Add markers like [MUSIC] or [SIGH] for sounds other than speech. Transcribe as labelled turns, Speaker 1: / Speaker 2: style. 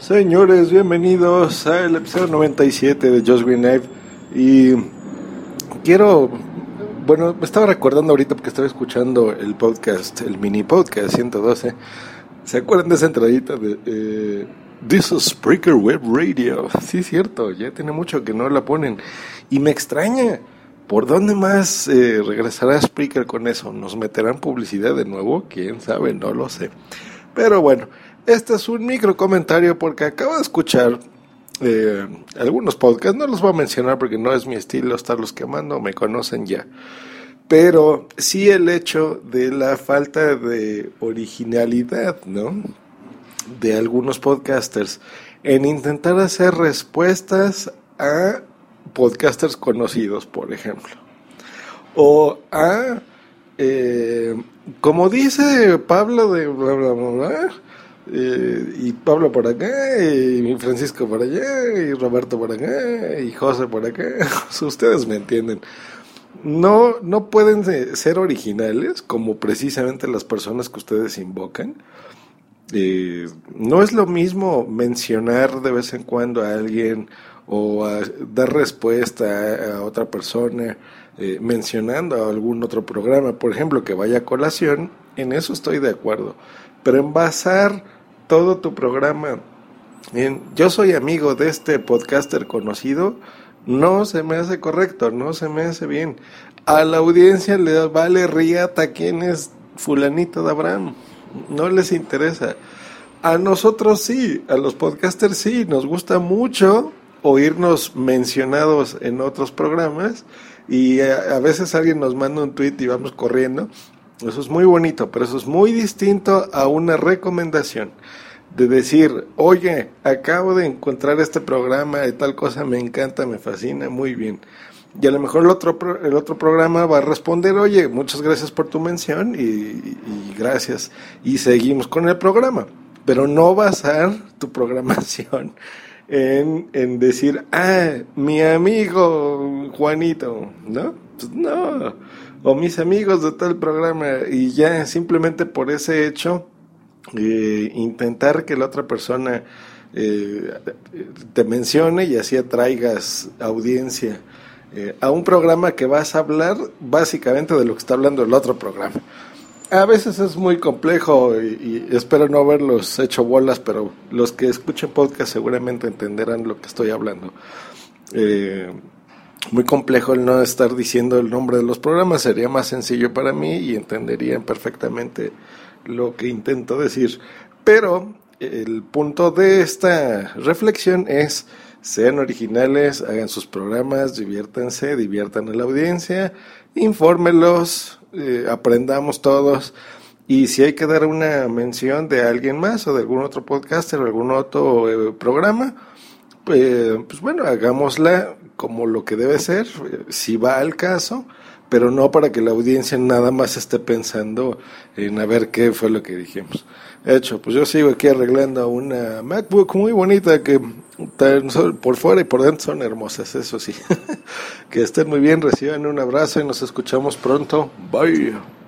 Speaker 1: Señores, bienvenidos al episodio 97 de Just Green Live. Y quiero, bueno, me estaba recordando ahorita porque estaba escuchando el podcast, el mini podcast 112. ¿Se acuerdan de esa entradita de eh, This is Spreaker Web Radio? Sí, cierto, ya tiene mucho que no la ponen. Y me extraña. ¿Por dónde más eh, regresará Spreaker con eso? ¿Nos meterán publicidad de nuevo? ¿Quién sabe? No lo sé. Pero bueno, este es un micro comentario porque acabo de escuchar eh, algunos podcasts, no los voy a mencionar porque no es mi estilo estarlos quemando, me conocen ya. Pero sí el hecho de la falta de originalidad, ¿no? De algunos podcasters en intentar hacer respuestas a podcasters conocidos, por ejemplo. O a, eh, como dice Pablo de bla, bla, bla, eh, y Pablo por acá, y Francisco por allá, y Roberto por acá, y José por acá. [LAUGHS] Ustedes me entienden. No, no pueden ser originales como precisamente las personas que ustedes invocan. Eh, no es lo mismo mencionar de vez en cuando a alguien o dar respuesta a, otra persona eh, mencionando a algún otro programa, por ejemplo, que vaya a colación, en eso estoy de acuerdo. Pero en basar todo tu programa en yo soy amigo de este podcaster conocido, no se me hace correcto, no se me hace bien. A la audiencia le vale riata quién es fulanito de Abraham, no les interesa. A nosotros sí, a los podcasters sí, nos gusta mucho oírnos mencionados en otros programas y a, a veces alguien nos manda un tweet y vamos corriendo eso es muy bonito, pero eso es muy distinto a una recomendación de decir, oye, acabo de encontrar este programa y tal cosa, me encanta, me fascina, muy bien. Y a lo mejor el otro, el otro programa va a responder, oye, muchas gracias por tu mención y, y gracias. Y seguimos con el programa. Pero no basar tu programación en, en decir, ah, mi amigo Juanito, ¿no? Pues no o mis amigos de tal programa y ya simplemente por ese hecho eh, intentar que la otra persona eh, te mencione y así atraigas audiencia eh, a un programa que vas a hablar básicamente de lo que está hablando el otro programa. A veces es muy complejo y, espero no haberlos hecho bolas, pero los que escuchen podcast seguramente entenderán lo que estoy hablando. Eh, muy complejo el no estar diciendo el nombre de los programas, sería más sencillo para mí y entenderían perfectamente lo que intento decir. Pero el punto de esta reflexión es, sean originales, hagan sus programas, diviértanse, diviertan a la audiencia, infórmelos, eh, aprendamos todos. Y si hay que dar una mención de alguien más o de algún otro podcaster o algún otro eh, programa, pues, pues bueno, hagámosla como lo que debe ser, si va al caso, pero no para que la audiencia nada más esté pensando en a ver qué fue lo que dijimos. Hecho, pues yo sigo aquí arreglando una MacBook muy bonita que por fuera y por dentro son hermosas, eso sí. [LAUGHS] que estén muy bien, reciban un abrazo y nos escuchamos pronto. Bye.